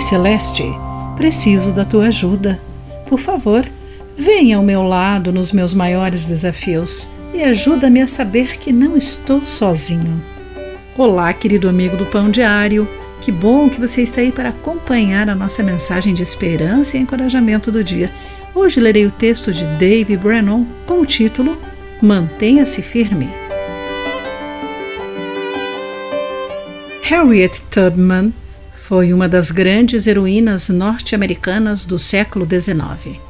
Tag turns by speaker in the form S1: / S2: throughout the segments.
S1: Celeste, preciso da tua ajuda. Por favor, venha ao meu lado nos meus maiores desafios e ajuda-me a saber que não estou sozinho. Olá, querido amigo do Pão Diário. Que bom que você está aí para acompanhar a nossa mensagem de esperança e encorajamento do dia. Hoje lerei o texto de Dave Brennan com o título Mantenha-se firme. Harriet Tubman foi uma das grandes heroínas norte-americanas do século XIX.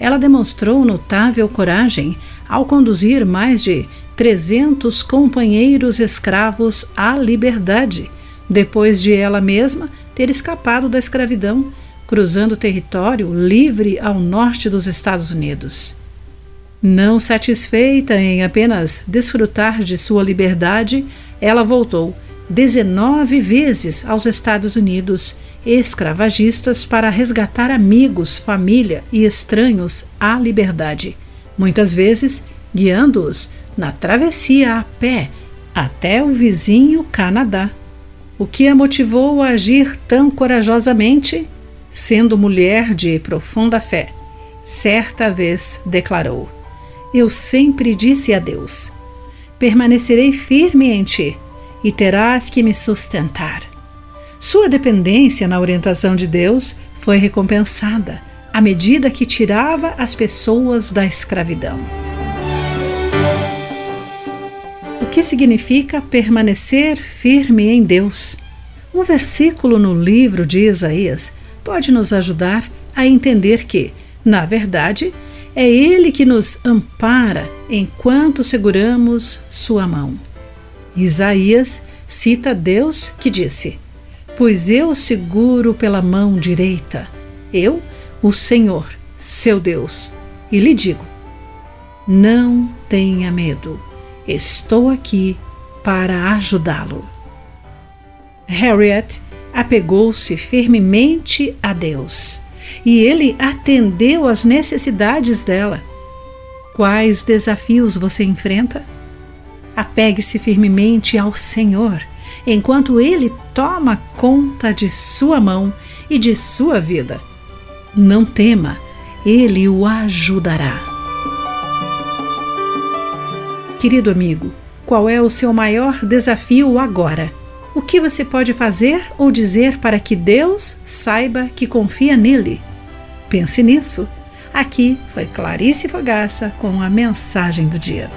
S1: Ela demonstrou notável coragem ao conduzir mais de 300 companheiros escravos à liberdade, depois de ela mesma ter escapado da escravidão, cruzando território livre ao norte dos Estados Unidos. Não satisfeita em apenas desfrutar de sua liberdade, ela voltou 19 vezes aos Estados Unidos, escravagistas, para resgatar amigos, família e estranhos à liberdade, muitas vezes guiando-os na travessia a pé até o vizinho Canadá. O que a motivou a agir tão corajosamente? Sendo mulher de profunda fé, certa vez declarou: Eu sempre disse a Deus: Permanecerei firme em ti e terás que me sustentar. Sua dependência na orientação de Deus foi recompensada à medida que tirava as pessoas da escravidão. O que significa permanecer firme em Deus? Um versículo no livro de Isaías pode nos ajudar a entender que, na verdade, é Ele que nos ampara enquanto seguramos Sua mão. Isaías cita Deus que disse: Pois eu seguro pela mão direita, eu, o Senhor, seu Deus, e lhe digo: Não tenha medo, estou aqui para ajudá-lo. Harriet apegou-se firmemente a Deus e ele atendeu às necessidades dela. Quais desafios você enfrenta? Apegue-se firmemente ao Senhor, enquanto Ele toma conta de sua mão e de sua vida. Não tema, Ele o ajudará. Querido amigo, qual é o seu maior desafio agora? O que você pode fazer ou dizer para que Deus saiba que confia nele? Pense nisso. Aqui foi Clarice Fogaça com a mensagem do dia.